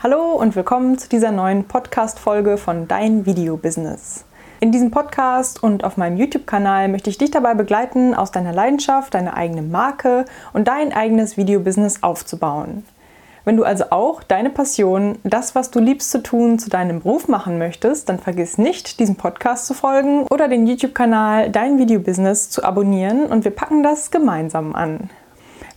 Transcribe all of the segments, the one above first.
Hallo und willkommen zu dieser neuen Podcast-Folge von Dein Video-Business. In diesem Podcast und auf meinem YouTube-Kanal möchte ich dich dabei begleiten, aus deiner Leidenschaft deine eigene Marke und dein eigenes Video-Business aufzubauen. Wenn du also auch deine Passion, das, was du liebst zu tun, zu deinem Beruf machen möchtest, dann vergiss nicht, diesem Podcast zu folgen oder den YouTube-Kanal Dein Video-Business zu abonnieren und wir packen das gemeinsam an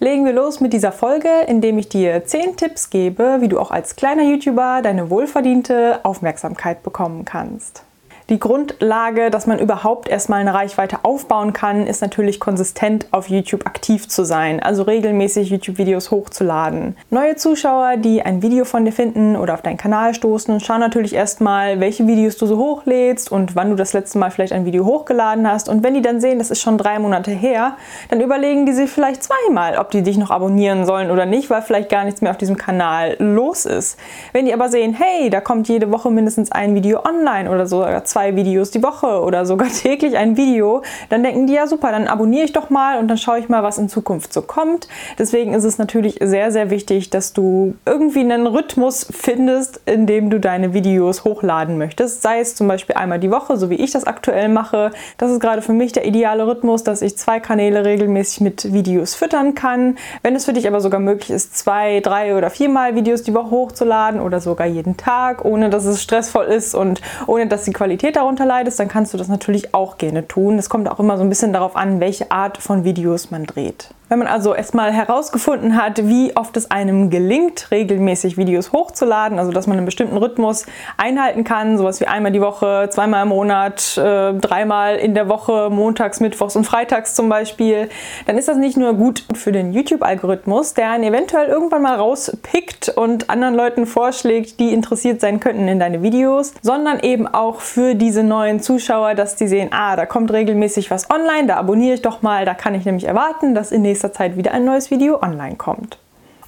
legen wir los mit dieser Folge, indem ich dir 10 Tipps gebe, wie du auch als kleiner YouTuber deine wohlverdiente Aufmerksamkeit bekommen kannst. Die Grundlage, dass man überhaupt erstmal eine Reichweite aufbauen kann, ist natürlich konsistent auf YouTube aktiv zu sein, also regelmäßig YouTube-Videos hochzuladen. Neue Zuschauer, die ein Video von dir finden oder auf deinen Kanal stoßen, schauen natürlich erstmal, welche Videos du so hochlädst und wann du das letzte Mal vielleicht ein Video hochgeladen hast. Und wenn die dann sehen, das ist schon drei Monate her, dann überlegen die sich vielleicht zweimal, ob die dich noch abonnieren sollen oder nicht, weil vielleicht gar nichts mehr auf diesem Kanal los ist. Wenn die aber sehen, hey, da kommt jede Woche mindestens ein Video online oder so, oder zwei zwei Videos die Woche oder sogar täglich ein Video, dann denken die ja super, dann abonniere ich doch mal und dann schaue ich mal, was in Zukunft so kommt. Deswegen ist es natürlich sehr, sehr wichtig, dass du irgendwie einen Rhythmus findest, in dem du deine Videos hochladen möchtest. Sei es zum Beispiel einmal die Woche, so wie ich das aktuell mache. Das ist gerade für mich der ideale Rhythmus, dass ich zwei Kanäle regelmäßig mit Videos füttern kann. Wenn es für dich aber sogar möglich ist, zwei, drei oder viermal Videos die Woche hochzuladen oder sogar jeden Tag, ohne dass es stressvoll ist und ohne dass die Qualität Qualität darunter leidest, dann kannst du das natürlich auch gerne tun. Es kommt auch immer so ein bisschen darauf an, welche Art von Videos man dreht. Wenn man also erstmal herausgefunden hat, wie oft es einem gelingt, regelmäßig Videos hochzuladen, also dass man einen bestimmten Rhythmus einhalten kann, sowas wie einmal die Woche, zweimal im Monat, äh, dreimal in der Woche, montags, mittwochs und freitags zum Beispiel, dann ist das nicht nur gut für den YouTube-Algorithmus, der einen eventuell irgendwann mal rauspickt und anderen Leuten vorschlägt, die interessiert sein könnten in deine Videos, sondern eben auch für diese neuen Zuschauer, dass die sehen, ah, da kommt regelmäßig was online, da abonniere ich doch mal, da kann ich nämlich erwarten, dass in nächster nächster Zeit wieder ein neues Video online kommt.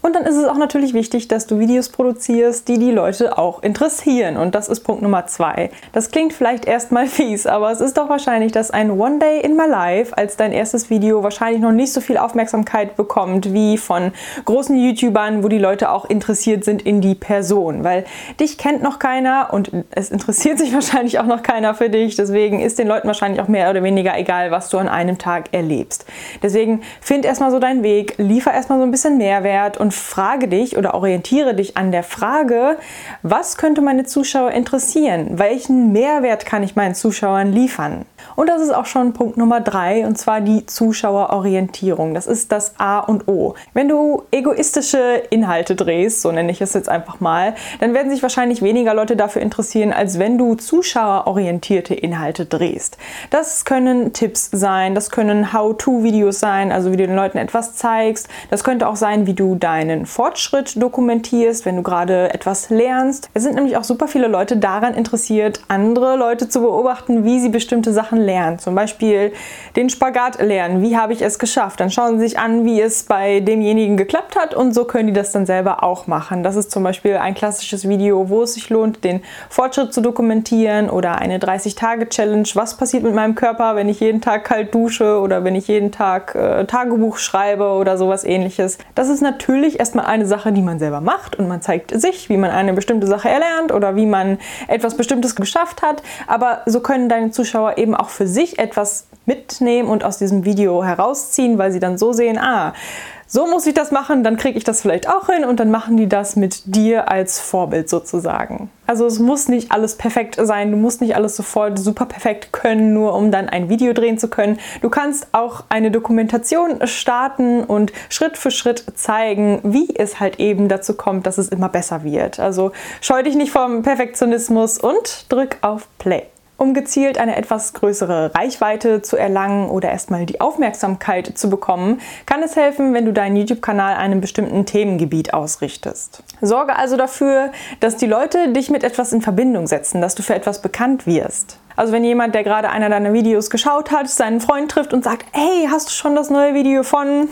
Und dann ist es auch natürlich wichtig, dass du Videos produzierst, die die Leute auch interessieren. Und das ist Punkt Nummer zwei. Das klingt vielleicht erstmal fies, aber es ist doch wahrscheinlich, dass ein One Day in My Life als dein erstes Video wahrscheinlich noch nicht so viel Aufmerksamkeit bekommt wie von großen YouTubern, wo die Leute auch interessiert sind in die Person. Weil dich kennt noch keiner und es interessiert sich wahrscheinlich auch noch keiner für dich. Deswegen ist den Leuten wahrscheinlich auch mehr oder weniger egal, was du an einem Tag erlebst. Deswegen find erstmal so deinen Weg, liefer erstmal so ein bisschen Mehrwert und frage dich oder orientiere dich an der Frage, was könnte meine Zuschauer interessieren? Welchen Mehrwert kann ich meinen Zuschauern liefern? Und das ist auch schon Punkt Nummer drei, und zwar die Zuschauerorientierung. Das ist das A und O. Wenn du egoistische Inhalte drehst, so nenne ich es jetzt einfach mal, dann werden sich wahrscheinlich weniger Leute dafür interessieren, als wenn du zuschauerorientierte Inhalte drehst. Das können Tipps sein, das können How-to-Videos sein, also wie du den Leuten etwas zeigst. Das könnte auch sein, wie du deinen Fortschritt dokumentierst, wenn du gerade etwas lernst. Es sind nämlich auch super viele Leute daran interessiert, andere Leute zu beobachten, wie sie bestimmte Sachen lernen. Zum Beispiel den Spagat lernen. Wie habe ich es geschafft? Dann schauen sie sich an, wie es bei demjenigen geklappt hat und so können die das dann selber auch machen. Das ist zum Beispiel ein klassisches Video, wo es sich lohnt, den Fortschritt zu dokumentieren oder eine 30-Tage-Challenge. Was passiert mit meinem Körper, wenn ich jeden Tag kalt dusche oder wenn ich jeden Tag äh, Tagebuch schreibe oder sowas ähnliches. Das ist natürlich erstmal eine Sache, die man selber macht und man zeigt sich, wie man eine bestimmte Sache erlernt oder wie man etwas Bestimmtes geschafft hat. Aber so können deine Zuschauer eben auch für sich etwas mitnehmen und aus diesem Video herausziehen, weil sie dann so sehen, ah, so muss ich das machen, dann kriege ich das vielleicht auch hin und dann machen die das mit dir als Vorbild sozusagen. Also es muss nicht alles perfekt sein, du musst nicht alles sofort super perfekt können, nur um dann ein Video drehen zu können. Du kannst auch eine Dokumentation starten und Schritt für Schritt zeigen, wie es halt eben dazu kommt, dass es immer besser wird. Also scheu dich nicht vom Perfektionismus und drück auf Play. Um gezielt eine etwas größere Reichweite zu erlangen oder erstmal die Aufmerksamkeit zu bekommen, kann es helfen, wenn du deinen YouTube-Kanal einem bestimmten Themengebiet ausrichtest. Sorge also dafür, dass die Leute dich mit etwas in Verbindung setzen, dass du für etwas bekannt wirst. Also wenn jemand, der gerade einer deiner Videos geschaut hat, seinen Freund trifft und sagt, hey, hast du schon das neue Video von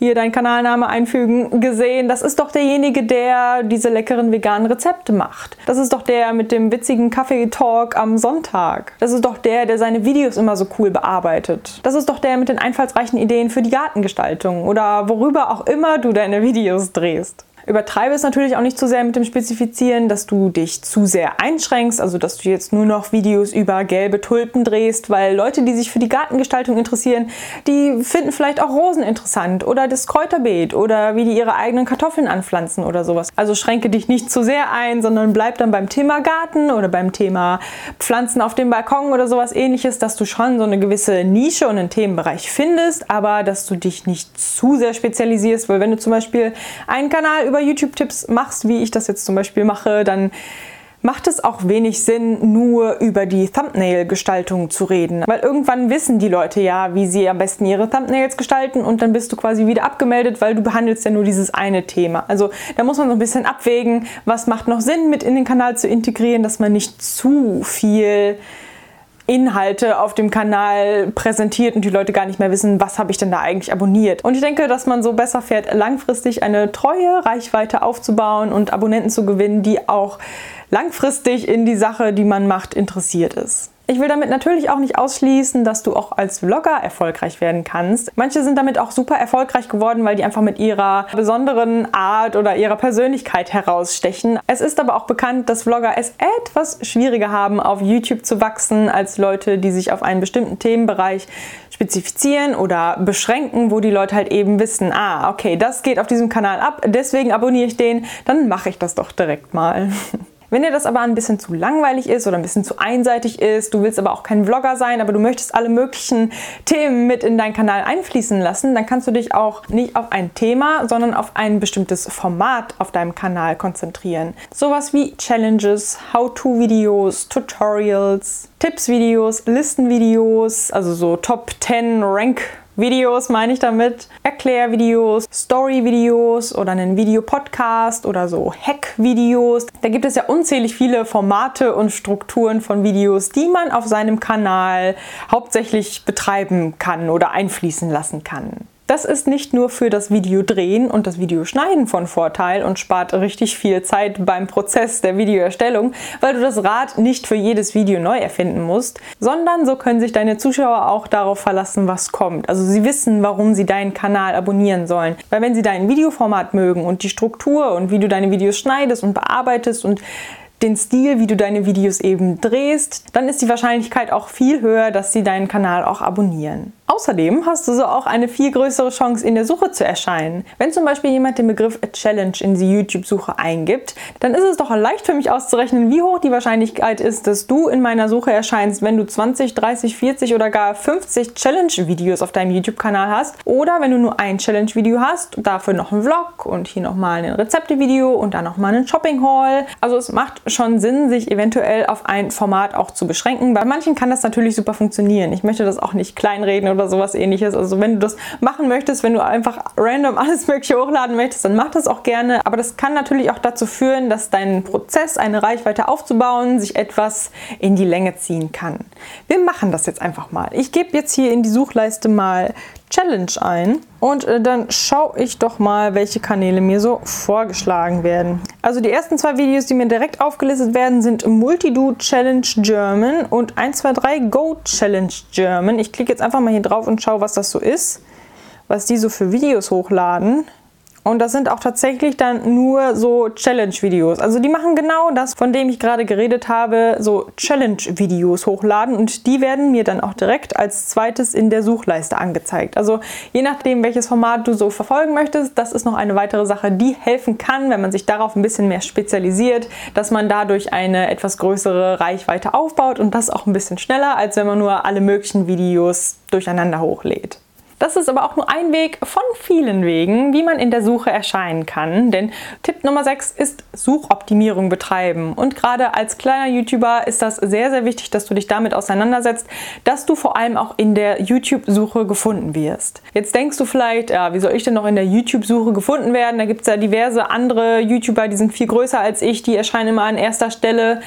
hier deinen Kanalname einfügen, gesehen, das ist doch derjenige, der diese leckeren veganen Rezepte macht. Das ist doch der mit dem witzigen Kaffee-Talk am Sonntag. Das ist doch der, der seine Videos immer so cool bearbeitet. Das ist doch der mit den einfallsreichen Ideen für die Gartengestaltung oder worüber auch immer du deine Videos drehst. Übertreibe es natürlich auch nicht zu sehr mit dem Spezifizieren, dass du dich zu sehr einschränkst, also dass du jetzt nur noch Videos über gelbe Tulpen drehst, weil Leute, die sich für die Gartengestaltung interessieren, die finden vielleicht auch Rosen interessant oder das Kräuterbeet oder wie die ihre eigenen Kartoffeln anpflanzen oder sowas. Also schränke dich nicht zu sehr ein, sondern bleib dann beim Thema Garten oder beim Thema Pflanzen auf dem Balkon oder sowas ähnliches, dass du schon so eine gewisse Nische und einen Themenbereich findest, aber dass du dich nicht zu sehr spezialisierst, weil wenn du zum Beispiel einen Kanal über YouTube-Tipps machst, wie ich das jetzt zum Beispiel mache, dann macht es auch wenig Sinn, nur über die Thumbnail-Gestaltung zu reden. Weil irgendwann wissen die Leute ja, wie sie am besten ihre Thumbnails gestalten und dann bist du quasi wieder abgemeldet, weil du behandelst ja nur dieses eine Thema. Also da muss man so ein bisschen abwägen, was macht noch Sinn mit in den Kanal zu integrieren, dass man nicht zu viel Inhalte auf dem Kanal präsentiert und die Leute gar nicht mehr wissen, was habe ich denn da eigentlich abonniert. Und ich denke, dass man so besser fährt, langfristig eine treue Reichweite aufzubauen und Abonnenten zu gewinnen, die auch langfristig in die Sache, die man macht, interessiert ist. Ich will damit natürlich auch nicht ausschließen, dass du auch als Vlogger erfolgreich werden kannst. Manche sind damit auch super erfolgreich geworden, weil die einfach mit ihrer besonderen Art oder ihrer Persönlichkeit herausstechen. Es ist aber auch bekannt, dass Vlogger es etwas schwieriger haben, auf YouTube zu wachsen, als Leute, die sich auf einen bestimmten Themenbereich spezifizieren oder beschränken, wo die Leute halt eben wissen, ah, okay, das geht auf diesem Kanal ab, deswegen abonniere ich den, dann mache ich das doch direkt mal. Wenn dir das aber ein bisschen zu langweilig ist oder ein bisschen zu einseitig ist, du willst aber auch kein Vlogger sein, aber du möchtest alle möglichen Themen mit in deinen Kanal einfließen lassen, dann kannst du dich auch nicht auf ein Thema, sondern auf ein bestimmtes Format auf deinem Kanal konzentrieren. Sowas wie Challenges, How-to-Videos, Tutorials, Tipps-Videos, Listen-Videos, also so Top 10 Rank Videos meine ich damit, Erklärvideos, Story-Videos oder einen Videopodcast oder so Hack-Videos. Da gibt es ja unzählig viele Formate und Strukturen von Videos, die man auf seinem Kanal hauptsächlich betreiben kann oder einfließen lassen kann. Das ist nicht nur für das Videodrehen und das Videoschneiden von Vorteil und spart richtig viel Zeit beim Prozess der Videoerstellung, weil du das Rad nicht für jedes Video neu erfinden musst, sondern so können sich deine Zuschauer auch darauf verlassen, was kommt. Also sie wissen, warum sie deinen Kanal abonnieren sollen. Weil wenn sie dein Videoformat mögen und die Struktur und wie du deine Videos schneidest und bearbeitest und den Stil, wie du deine Videos eben drehst, dann ist die Wahrscheinlichkeit auch viel höher, dass sie deinen Kanal auch abonnieren. Außerdem hast du so auch eine viel größere Chance, in der Suche zu erscheinen. Wenn zum Beispiel jemand den Begriff Challenge in die YouTube-Suche eingibt, dann ist es doch leicht für mich auszurechnen, wie hoch die Wahrscheinlichkeit ist, dass du in meiner Suche erscheinst, wenn du 20, 30, 40 oder gar 50 Challenge-Videos auf deinem YouTube-Kanal hast. Oder wenn du nur ein Challenge-Video hast, dafür noch ein Vlog und hier nochmal ein Rezepte-Video und dann nochmal einen Shopping-Haul. Also es macht schon Sinn, sich eventuell auf ein Format auch zu beschränken. Bei manchen kann das natürlich super funktionieren. Ich möchte das auch nicht kleinreden oder oder sowas ähnliches. Also wenn du das machen möchtest, wenn du einfach random alles mögliche hochladen möchtest, dann mach das auch gerne. Aber das kann natürlich auch dazu führen, dass dein Prozess, eine Reichweite aufzubauen, sich etwas in die Länge ziehen kann. Wir machen das jetzt einfach mal. Ich gebe jetzt hier in die Suchleiste mal Challenge ein und äh, dann schaue ich doch mal, welche Kanäle mir so vorgeschlagen werden. Also die ersten zwei Videos, die mir direkt aufgelistet werden, sind Multido Challenge German und 123 Go Challenge German. Ich klicke jetzt einfach mal hier drauf und schaue, was das so ist, was die so für Videos hochladen. Und das sind auch tatsächlich dann nur so Challenge-Videos. Also die machen genau das, von dem ich gerade geredet habe, so Challenge-Videos hochladen und die werden mir dann auch direkt als zweites in der Suchleiste angezeigt. Also je nachdem, welches Format du so verfolgen möchtest, das ist noch eine weitere Sache, die helfen kann, wenn man sich darauf ein bisschen mehr spezialisiert, dass man dadurch eine etwas größere Reichweite aufbaut und das auch ein bisschen schneller, als wenn man nur alle möglichen Videos durcheinander hochlädt. Das ist aber auch nur ein Weg von vielen Wegen, wie man in der Suche erscheinen kann. Denn Tipp Nummer 6 ist Suchoptimierung betreiben. Und gerade als kleiner YouTuber ist das sehr, sehr wichtig, dass du dich damit auseinandersetzt, dass du vor allem auch in der YouTube-Suche gefunden wirst. Jetzt denkst du vielleicht, ja, wie soll ich denn noch in der YouTube-Suche gefunden werden? Da gibt es ja diverse andere YouTuber, die sind viel größer als ich, die erscheinen immer an erster Stelle.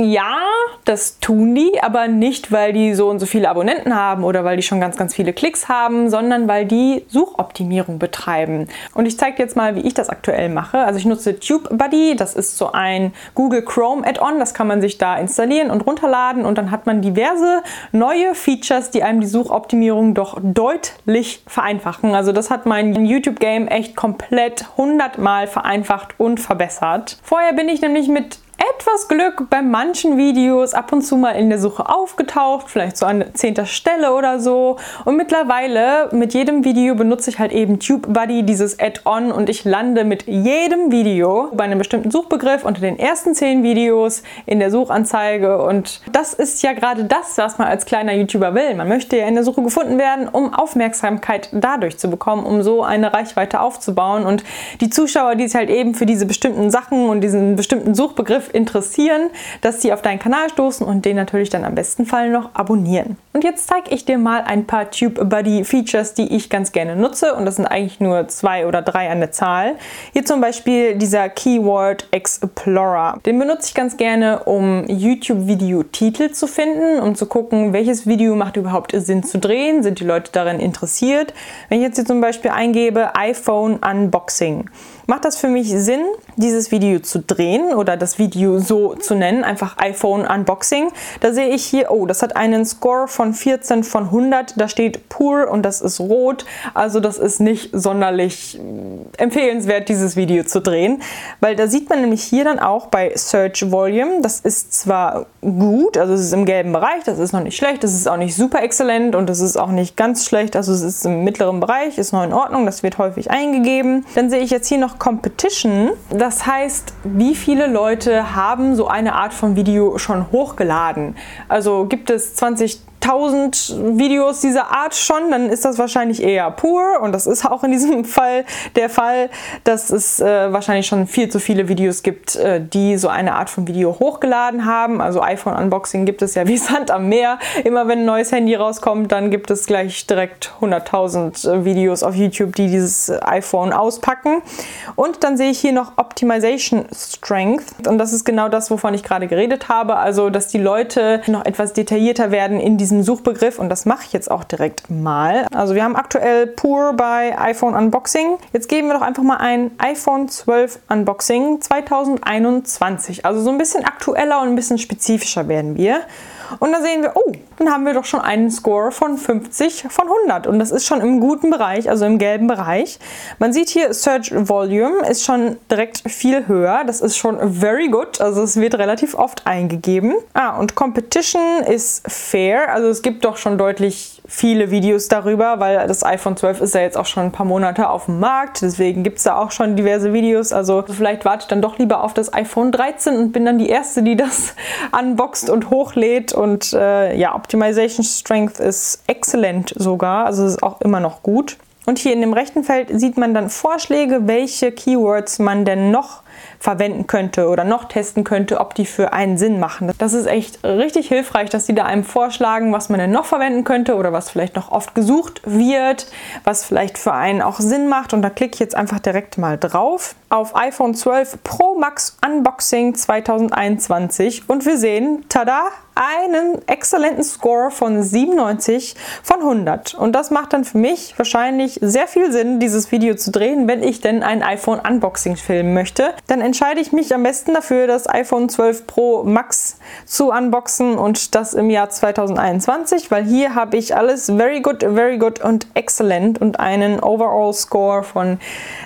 Ja, das tun die, aber nicht, weil die so und so viele Abonnenten haben oder weil die schon ganz, ganz viele Klicks haben, sondern weil die Suchoptimierung betreiben. Und ich zeige jetzt mal, wie ich das aktuell mache. Also ich nutze TubeBuddy, das ist so ein Google Chrome Add-on, das kann man sich da installieren und runterladen und dann hat man diverse neue Features, die einem die Suchoptimierung doch deutlich vereinfachen. Also das hat mein YouTube-Game echt komplett 100 Mal vereinfacht und verbessert. Vorher bin ich nämlich mit etwas Glück bei manchen Videos ab und zu mal in der Suche aufgetaucht, vielleicht so an zehnter Stelle oder so. Und mittlerweile mit jedem Video benutze ich halt eben TubeBuddy, dieses Add-on und ich lande mit jedem Video bei einem bestimmten Suchbegriff unter den ersten zehn Videos in der Suchanzeige. Und das ist ja gerade das, was man als kleiner YouTuber will. Man möchte ja in der Suche gefunden werden, um Aufmerksamkeit dadurch zu bekommen, um so eine Reichweite aufzubauen. Und die Zuschauer, die sich halt eben für diese bestimmten Sachen und diesen bestimmten Suchbegriff interessieren, dass sie auf deinen Kanal stoßen und den natürlich dann am besten Fall noch abonnieren. Und jetzt zeige ich dir mal ein paar TubeBuddy Features, die ich ganz gerne nutze und das sind eigentlich nur zwei oder drei an der Zahl. Hier zum Beispiel dieser Keyword Explorer. Den benutze ich ganz gerne, um YouTube-Video-Titel zu finden, um zu gucken, welches Video macht überhaupt Sinn zu drehen, sind die Leute darin interessiert. Wenn ich jetzt hier zum Beispiel eingebe iPhone Unboxing, macht das für mich Sinn, dieses Video zu drehen oder das Video so zu nennen, einfach iPhone Unboxing. Da sehe ich hier, oh, das hat einen Score von 14 von 100, da steht pur und das ist rot, also das ist nicht sonderlich äh, empfehlenswert, dieses Video zu drehen, weil da sieht man nämlich hier dann auch bei Search Volume, das ist zwar gut, also es ist im gelben Bereich, das ist noch nicht schlecht, das ist auch nicht super exzellent und das ist auch nicht ganz schlecht, also es ist im mittleren Bereich, ist noch in Ordnung, das wird häufig eingegeben. Dann sehe ich jetzt hier noch Competition. Das heißt, wie viele Leute haben so eine Art von Video schon hochgeladen? Also gibt es 20 1000 Videos dieser Art schon, dann ist das wahrscheinlich eher pur und das ist auch in diesem Fall der Fall, dass es äh, wahrscheinlich schon viel zu viele Videos gibt, äh, die so eine Art von Video hochgeladen haben. Also iPhone Unboxing gibt es ja wie Sand am Meer. Immer wenn ein neues Handy rauskommt, dann gibt es gleich direkt 100.000 äh, Videos auf YouTube, die dieses iPhone auspacken. Und dann sehe ich hier noch Optimization Strength und das ist genau das, wovon ich gerade geredet habe. Also, dass die Leute noch etwas detaillierter werden in diesem Suchbegriff und das mache ich jetzt auch direkt mal. Also wir haben aktuell Pur bei iPhone Unboxing. Jetzt geben wir doch einfach mal ein iPhone 12 Unboxing 2021. Also so ein bisschen aktueller und ein bisschen spezifischer werden wir. Und da sehen wir, oh, dann haben wir doch schon einen Score von 50 von 100. Und das ist schon im guten Bereich, also im gelben Bereich. Man sieht hier, Search Volume ist schon direkt viel höher. Das ist schon very good. Also es wird relativ oft eingegeben. Ah, und Competition ist fair. Also es gibt doch schon deutlich viele Videos darüber, weil das iPhone 12 ist ja jetzt auch schon ein paar Monate auf dem Markt. Deswegen gibt es da auch schon diverse Videos. Also vielleicht warte ich dann doch lieber auf das iPhone 13 und bin dann die Erste, die das unboxt und hochlädt. Und äh, ja, Optimization Strength ist exzellent sogar. Also ist auch immer noch gut. Und hier in dem rechten Feld sieht man dann Vorschläge, welche Keywords man denn noch verwenden könnte oder noch testen könnte, ob die für einen Sinn machen. Das ist echt richtig hilfreich, dass die da einem vorschlagen, was man denn noch verwenden könnte oder was vielleicht noch oft gesucht wird, was vielleicht für einen auch Sinn macht. Und da klicke ich jetzt einfach direkt mal drauf auf iPhone 12 Pro Max Unboxing 2021 und wir sehen, tada, einen exzellenten Score von 97 von 100. Und das macht dann für mich wahrscheinlich sehr viel Sinn, dieses Video zu drehen, wenn ich denn ein iPhone Unboxing filmen möchte. Dann entscheide ich mich am besten dafür, das iPhone 12 Pro Max zu unboxen und das im Jahr 2021, weil hier habe ich alles very good, very good und excellent und einen Overall Score von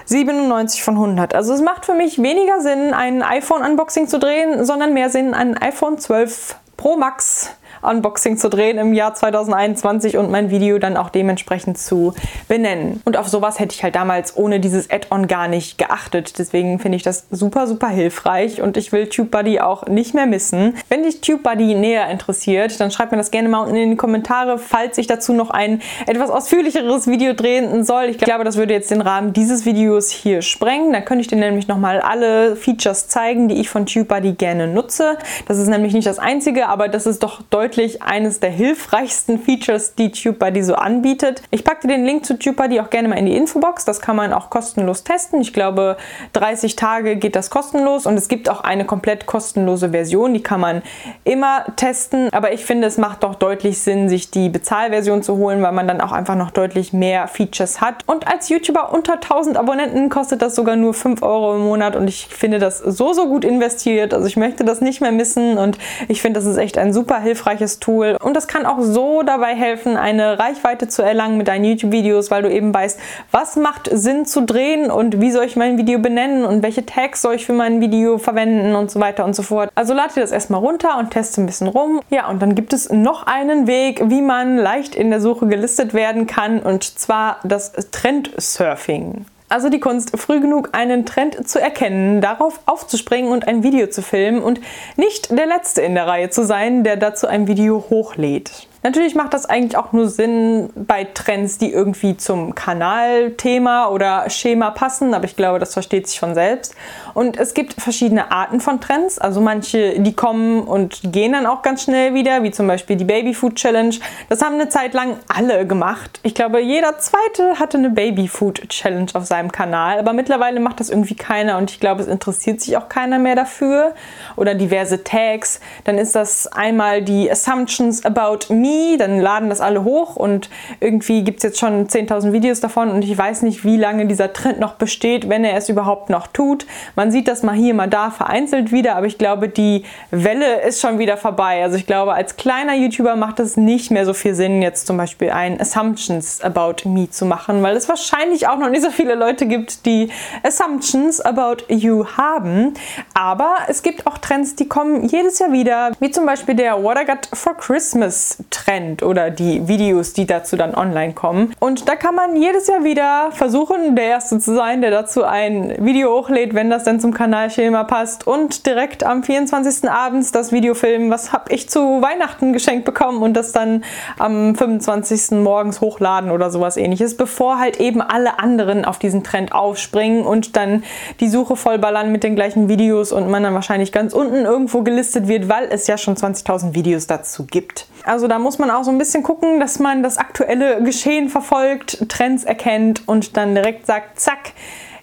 97 von 100. Also es macht für mich weniger Sinn, ein iPhone Unboxing zu drehen, sondern mehr Sinn, ein iPhone 12 Pro Max Unboxing zu drehen im Jahr 2021 und mein Video dann auch dementsprechend zu benennen. Und auf sowas hätte ich halt damals ohne dieses Add-on gar nicht geachtet. Deswegen finde ich das super, super hilfreich und ich will TubeBuddy auch nicht mehr missen. Wenn dich TubeBuddy näher interessiert, dann schreib mir das gerne mal unten in die Kommentare, falls ich dazu noch ein etwas ausführlicheres Video drehen soll. Ich glaube, das würde jetzt den Rahmen dieses Videos hier sprengen. Da könnte ich dir nämlich nochmal alle Features zeigen, die ich von TubeBuddy gerne nutze. Das ist nämlich nicht das einzige, aber das ist doch deutlich deutlich eines der hilfreichsten Features, die TubeBuddy so anbietet. Ich packe dir den Link zu TubeBuddy auch gerne mal in die Infobox. Das kann man auch kostenlos testen. Ich glaube, 30 Tage geht das kostenlos und es gibt auch eine komplett kostenlose Version, die kann man immer testen. Aber ich finde, es macht doch deutlich Sinn, sich die Bezahlversion zu holen, weil man dann auch einfach noch deutlich mehr Features hat. Und als YouTuber unter 1000 Abonnenten kostet das sogar nur 5 Euro im Monat und ich finde das so, so gut investiert. Also ich möchte das nicht mehr missen und ich finde, das ist echt ein super hilfreiches Tool. Und das kann auch so dabei helfen, eine Reichweite zu erlangen mit deinen YouTube-Videos, weil du eben weißt, was macht Sinn zu drehen und wie soll ich mein Video benennen und welche Tags soll ich für mein Video verwenden und so weiter und so fort. Also lade dir das erstmal runter und teste ein bisschen rum. Ja, und dann gibt es noch einen Weg, wie man leicht in der Suche gelistet werden kann und zwar das Trendsurfing. Also die Kunst, früh genug einen Trend zu erkennen, darauf aufzuspringen und ein Video zu filmen und nicht der Letzte in der Reihe zu sein, der dazu ein Video hochlädt. Natürlich macht das eigentlich auch nur Sinn bei Trends, die irgendwie zum Kanalthema oder Schema passen, aber ich glaube, das versteht sich von selbst. Und es gibt verschiedene Arten von Trends, also manche, die kommen und gehen dann auch ganz schnell wieder, wie zum Beispiel die Babyfood Challenge. Das haben eine Zeit lang alle gemacht. Ich glaube, jeder zweite hatte eine Babyfood Challenge auf seinem Kanal, aber mittlerweile macht das irgendwie keiner und ich glaube, es interessiert sich auch keiner mehr dafür. Oder diverse Tags. Dann ist das einmal die Assumptions about me dann laden das alle hoch und irgendwie gibt es jetzt schon 10.000 Videos davon und ich weiß nicht, wie lange dieser Trend noch besteht, wenn er es überhaupt noch tut. Man sieht das mal hier, mal da vereinzelt wieder, aber ich glaube, die Welle ist schon wieder vorbei. Also ich glaube, als kleiner YouTuber macht es nicht mehr so viel Sinn, jetzt zum Beispiel ein Assumptions about me zu machen, weil es wahrscheinlich auch noch nicht so viele Leute gibt, die Assumptions about you haben. Aber es gibt auch Trends, die kommen jedes Jahr wieder, wie zum Beispiel der What I Got for Christmas Trend. Trend oder die Videos, die dazu dann online kommen. Und da kann man jedes Jahr wieder versuchen, der Erste zu sein, der dazu ein Video hochlädt, wenn das dann zum Kanalschema passt und direkt am 24. abends das Video filmen, was habe ich zu Weihnachten geschenkt bekommen und das dann am 25. morgens hochladen oder sowas ähnliches, bevor halt eben alle anderen auf diesen Trend aufspringen und dann die Suche vollballern mit den gleichen Videos und man dann wahrscheinlich ganz unten irgendwo gelistet wird, weil es ja schon 20.000 Videos dazu gibt. Also da muss muss man auch so ein bisschen gucken, dass man das aktuelle Geschehen verfolgt, Trends erkennt und dann direkt sagt, zack,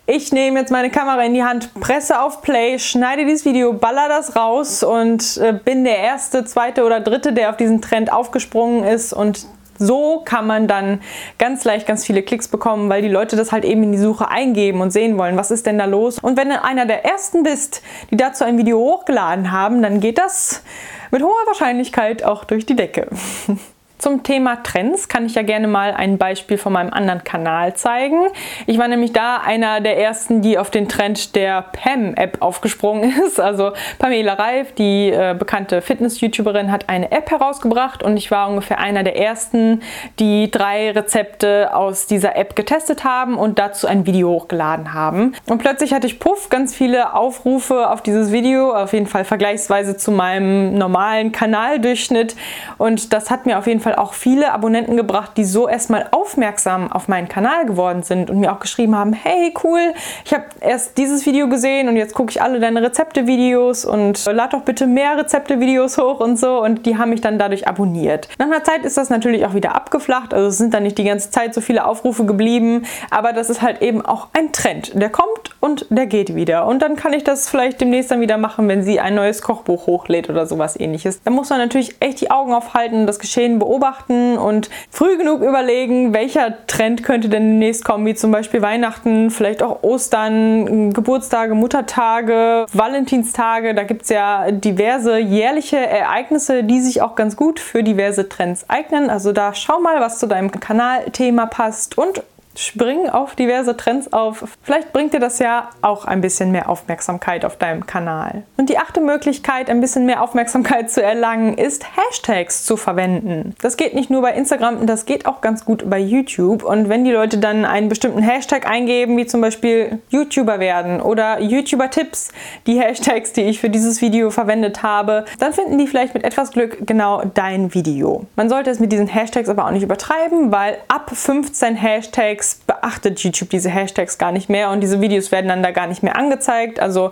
ich nehme jetzt meine Kamera in die Hand, presse auf Play, schneide dieses Video, baller das raus und äh, bin der erste, zweite oder dritte, der auf diesen Trend aufgesprungen ist und so kann man dann ganz leicht ganz viele Klicks bekommen, weil die Leute das halt eben in die Suche eingeben und sehen wollen, was ist denn da los. Und wenn du einer der ersten bist, die dazu ein Video hochgeladen haben, dann geht das mit hoher Wahrscheinlichkeit auch durch die Decke. Zum Thema Trends kann ich ja gerne mal ein Beispiel von meinem anderen Kanal zeigen. Ich war nämlich da einer der ersten, die auf den Trend der Pam-App aufgesprungen ist. Also Pamela Reif, die äh, bekannte Fitness-YouTuberin, hat eine App herausgebracht und ich war ungefähr einer der ersten, die drei Rezepte aus dieser App getestet haben und dazu ein Video hochgeladen haben. Und plötzlich hatte ich puff ganz viele Aufrufe auf dieses Video, auf jeden Fall vergleichsweise zu meinem normalen Kanaldurchschnitt und das hat mir auf jeden Fall Fall auch viele Abonnenten gebracht, die so erstmal aufmerksam auf meinen Kanal geworden sind und mir auch geschrieben haben, hey cool, ich habe erst dieses Video gesehen und jetzt gucke ich alle deine Rezepte-Videos und lad doch bitte mehr Rezepte-Videos hoch und so und die haben mich dann dadurch abonniert. Nach einer Zeit ist das natürlich auch wieder abgeflacht, also es sind dann nicht die ganze Zeit so viele Aufrufe geblieben, aber das ist halt eben auch ein Trend. Der kommt und der geht wieder und dann kann ich das vielleicht demnächst dann wieder machen, wenn sie ein neues Kochbuch hochlädt oder sowas ähnliches. Da muss man natürlich echt die Augen aufhalten, das Geschehen beobachten beobachten und früh genug überlegen, welcher Trend könnte denn demnächst kommen, wie zum Beispiel Weihnachten, vielleicht auch Ostern, Geburtstage, Muttertage, Valentinstage. Da gibt es ja diverse jährliche Ereignisse, die sich auch ganz gut für diverse Trends eignen. Also da schau mal, was zu deinem Kanalthema passt und spring auf diverse Trends auf. Vielleicht bringt dir das ja auch ein bisschen mehr Aufmerksamkeit auf deinem Kanal. Und die achte Möglichkeit, ein bisschen mehr Aufmerksamkeit zu erlangen, ist Hashtags zu verwenden. Das geht nicht nur bei Instagram, das geht auch ganz gut bei YouTube. Und wenn die Leute dann einen bestimmten Hashtag eingeben, wie zum Beispiel YouTuber werden oder YouTuber-Tipps, die Hashtags, die ich für dieses Video verwendet habe, dann finden die vielleicht mit etwas Glück genau dein Video. Man sollte es mit diesen Hashtags aber auch nicht übertreiben, weil ab 15 Hashtags Beachtet YouTube diese Hashtags gar nicht mehr und diese Videos werden dann da gar nicht mehr angezeigt. Also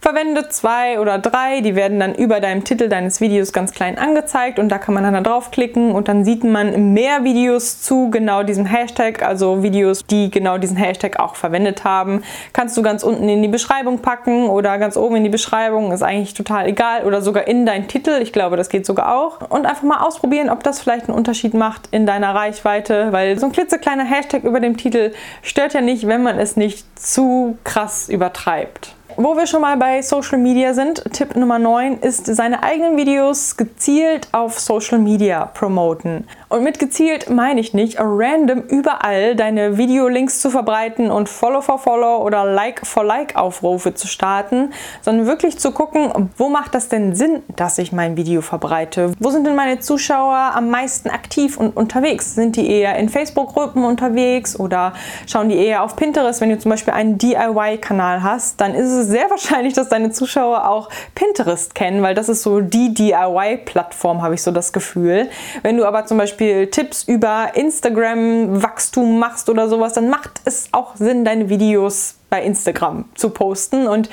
verwende zwei oder drei, die werden dann über deinem Titel deines Videos ganz klein angezeigt und da kann man dann da draufklicken und dann sieht man mehr Videos zu genau diesem Hashtag, also Videos, die genau diesen Hashtag auch verwendet haben. Kannst du ganz unten in die Beschreibung packen oder ganz oben in die Beschreibung, ist eigentlich total egal oder sogar in deinen Titel. Ich glaube, das geht sogar auch. Und einfach mal ausprobieren, ob das vielleicht einen Unterschied macht in deiner Reichweite, weil so ein klitzekleiner Hashtag über dem Titel stört ja nicht, wenn man es nicht zu krass übertreibt. Wo wir schon mal bei Social Media sind, Tipp Nummer 9 ist, seine eigenen Videos gezielt auf Social Media promoten. Und mit gezielt meine ich nicht, random überall deine Videolinks zu verbreiten und Follow for Follow oder Like for Like Aufrufe zu starten, sondern wirklich zu gucken, wo macht das denn Sinn, dass ich mein Video verbreite? Wo sind denn meine Zuschauer am meisten aktiv und unterwegs? Sind die eher in Facebook-Gruppen unterwegs oder schauen die eher auf Pinterest? Wenn du zum Beispiel einen DIY-Kanal hast, dann ist es sehr wahrscheinlich, dass deine Zuschauer auch Pinterest kennen, weil das ist so die DIY-Plattform, habe ich so das Gefühl. Wenn du aber zum Beispiel Beispiel Tipps über Instagram-Wachstum machst oder sowas, dann macht es auch Sinn, deine Videos bei Instagram zu posten. Und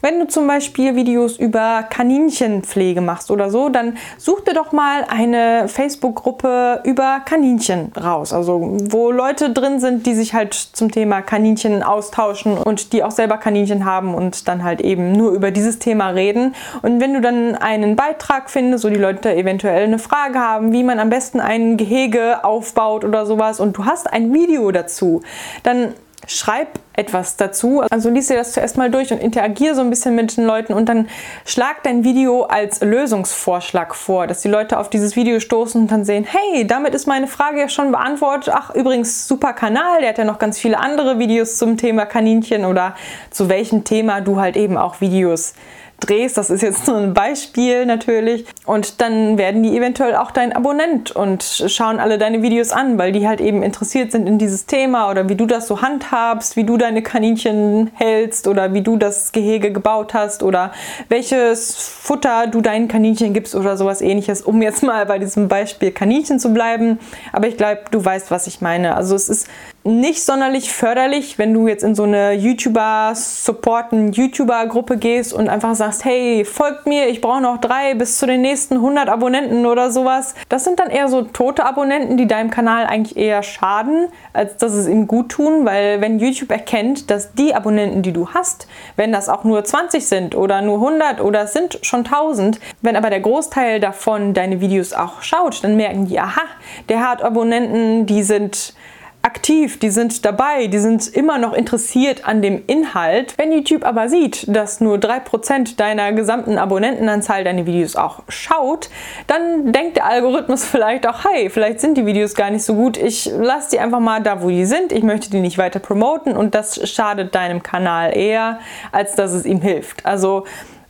wenn du zum Beispiel Videos über Kaninchenpflege machst oder so, dann such dir doch mal eine Facebook-Gruppe über Kaninchen raus. Also wo Leute drin sind, die sich halt zum Thema Kaninchen austauschen und die auch selber Kaninchen haben und dann halt eben nur über dieses Thema reden. Und wenn du dann einen Beitrag findest, wo die Leute eventuell eine Frage haben, wie man am besten ein Gehege aufbaut oder sowas und du hast ein Video dazu, dann schreib etwas dazu. Also lies dir das zuerst mal durch und interagier so ein bisschen mit den Leuten und dann schlag dein Video als Lösungsvorschlag vor, dass die Leute auf dieses Video stoßen und dann sehen, hey, damit ist meine Frage ja schon beantwortet. Ach, übrigens, super Kanal, der hat ja noch ganz viele andere Videos zum Thema Kaninchen oder zu welchem Thema du halt eben auch Videos drehst, das ist jetzt nur ein Beispiel natürlich, und dann werden die eventuell auch dein Abonnent und schauen alle deine Videos an, weil die halt eben interessiert sind in dieses Thema oder wie du das so handhabst, wie du deine Kaninchen hältst oder wie du das Gehege gebaut hast oder welches Futter du deinen Kaninchen gibst oder sowas ähnliches, um jetzt mal bei diesem Beispiel Kaninchen zu bleiben. Aber ich glaube, du weißt, was ich meine. Also es ist nicht sonderlich förderlich, wenn du jetzt in so eine YouTuber-supporten YouTuber-Gruppe gehst und einfach sagst, hey, folgt mir, ich brauche noch drei bis zu den nächsten 100 Abonnenten oder sowas. Das sind dann eher so tote Abonnenten, die deinem Kanal eigentlich eher schaden, als dass es ihm gut tun, weil wenn YouTube erkennt, dass die Abonnenten, die du hast, wenn das auch nur 20 sind oder nur 100 oder es sind schon 1000, wenn aber der Großteil davon deine Videos auch schaut, dann merken die, aha, der hat Abonnenten, die sind aktiv, die sind dabei, die sind immer noch interessiert an dem Inhalt. Wenn YouTube aber sieht, dass nur 3% deiner gesamten Abonnentenanzahl deine Videos auch schaut, dann denkt der Algorithmus vielleicht auch, hey, vielleicht sind die Videos gar nicht so gut, ich lasse die einfach mal da, wo die sind, ich möchte die nicht weiter promoten und das schadet deinem Kanal eher, als dass es ihm hilft. Also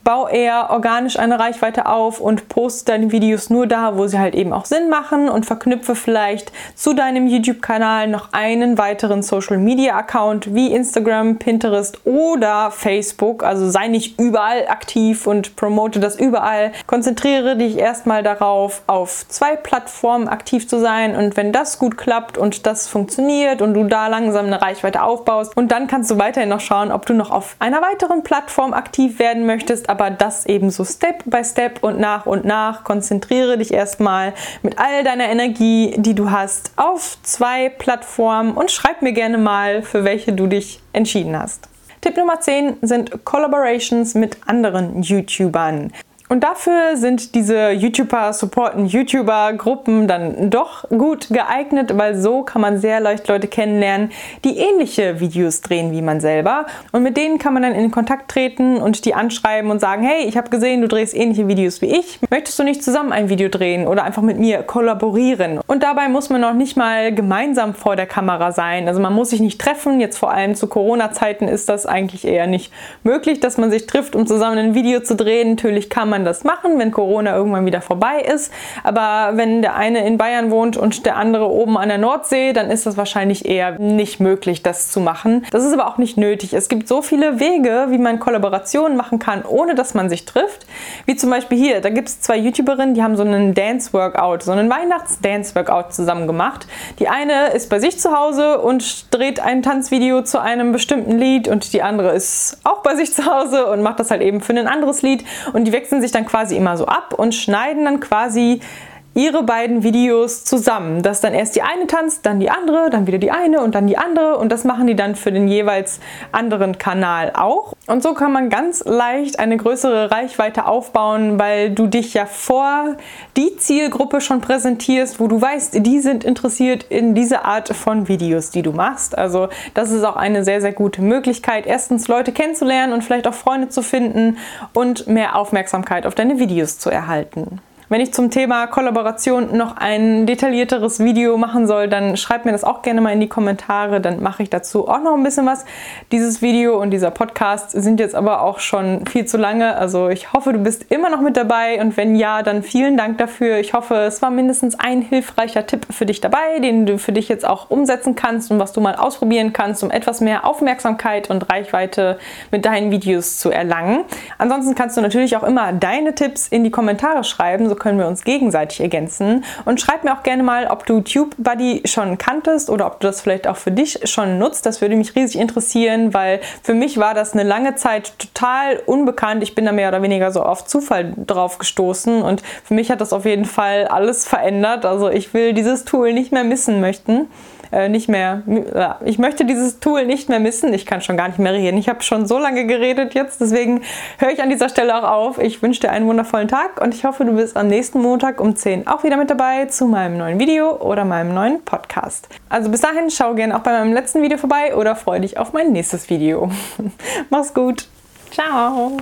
bau eher organisch eine Reichweite auf und poste deine Videos nur da, wo sie halt eben auch Sinn machen und verknüpfe vielleicht zu deinem YouTube-Kanal noch einen weiteren Social-Media-Account wie Instagram, Pinterest oder Facebook. Also sei nicht überall aktiv und promote das überall. Konzentriere dich erstmal darauf, auf zwei Plattformen aktiv zu sein und wenn das gut klappt und das funktioniert und du da langsam eine Reichweite aufbaust und dann kannst du weiterhin noch schauen, ob du noch auf einer weiteren Plattform aktiv werden möchtest, aber das eben so Step by Step und nach und nach. Konzentriere dich erstmal mit all deiner Energie, die du hast, auf zwei Plattformen und schreib mir gerne mal, für welche du dich entschieden hast. Tipp Nummer 10 sind Collaborations mit anderen YouTubern. Und dafür sind diese YouTuber, supporten YouTuber-Gruppen dann doch gut geeignet, weil so kann man sehr leicht Leute kennenlernen, die ähnliche Videos drehen wie man selber. Und mit denen kann man dann in Kontakt treten und die anschreiben und sagen, hey, ich habe gesehen, du drehst ähnliche Videos wie ich. Möchtest du nicht zusammen ein Video drehen oder einfach mit mir kollaborieren? Und dabei muss man noch nicht mal gemeinsam vor der Kamera sein. Also man muss sich nicht treffen. Jetzt vor allem zu Corona-Zeiten ist das eigentlich eher nicht möglich, dass man sich trifft, um zusammen ein Video zu drehen. Natürlich kann man man das machen, wenn Corona irgendwann wieder vorbei ist. Aber wenn der eine in Bayern wohnt und der andere oben an der Nordsee, dann ist das wahrscheinlich eher nicht möglich, das zu machen. Das ist aber auch nicht nötig. Es gibt so viele Wege, wie man Kollaborationen machen kann, ohne dass man sich trifft. Wie zum Beispiel hier, da gibt es zwei YouTuberinnen, die haben so einen Dance-Workout, so einen Weihnachts-Dance-Workout zusammen gemacht. Die eine ist bei sich zu Hause und dreht ein Tanzvideo zu einem bestimmten Lied und die andere ist auch bei sich zu Hause und macht das halt eben für ein anderes Lied und die wechseln sich dann quasi immer so ab und schneiden dann quasi ihre beiden Videos zusammen. Dass dann erst die eine tanzt, dann die andere, dann wieder die eine und dann die andere und das machen die dann für den jeweils anderen Kanal auch. Und so kann man ganz leicht eine größere Reichweite aufbauen, weil du dich ja vor die Zielgruppe schon präsentierst, wo du weißt, die sind interessiert in diese Art von Videos, die du machst. Also das ist auch eine sehr, sehr gute Möglichkeit, erstens Leute kennenzulernen und vielleicht auch Freunde zu finden und mehr Aufmerksamkeit auf deine Videos zu erhalten. Wenn ich zum Thema Kollaboration noch ein detaillierteres Video machen soll, dann schreibt mir das auch gerne mal in die Kommentare. Dann mache ich dazu auch noch ein bisschen was. Dieses Video und dieser Podcast sind jetzt aber auch schon viel zu lange. Also ich hoffe, du bist immer noch mit dabei und wenn ja, dann vielen Dank dafür. Ich hoffe, es war mindestens ein hilfreicher Tipp für dich dabei, den du für dich jetzt auch umsetzen kannst und was du mal ausprobieren kannst, um etwas mehr Aufmerksamkeit und Reichweite mit deinen Videos zu erlangen. Ansonsten kannst du natürlich auch immer deine Tipps in die Kommentare schreiben. So können wir uns gegenseitig ergänzen. Und schreib mir auch gerne mal, ob du TubeBuddy schon kanntest oder ob du das vielleicht auch für dich schon nutzt. Das würde mich riesig interessieren, weil für mich war das eine lange Zeit total unbekannt. Ich bin da mehr oder weniger so auf Zufall drauf gestoßen und für mich hat das auf jeden Fall alles verändert. Also ich will dieses Tool nicht mehr missen möchten äh, nicht mehr, äh, ich möchte dieses Tool nicht mehr missen. Ich kann schon gar nicht mehr reden. Ich habe schon so lange geredet jetzt, deswegen höre ich an dieser Stelle auch auf. Ich wünsche dir einen wundervollen Tag und ich hoffe, du bist am nächsten Montag um 10 auch wieder mit dabei zu meinem neuen Video oder meinem neuen Podcast. Also bis dahin, schau gerne auch bei meinem letzten Video vorbei oder freue dich auf mein nächstes Video. Mach's gut. Ciao.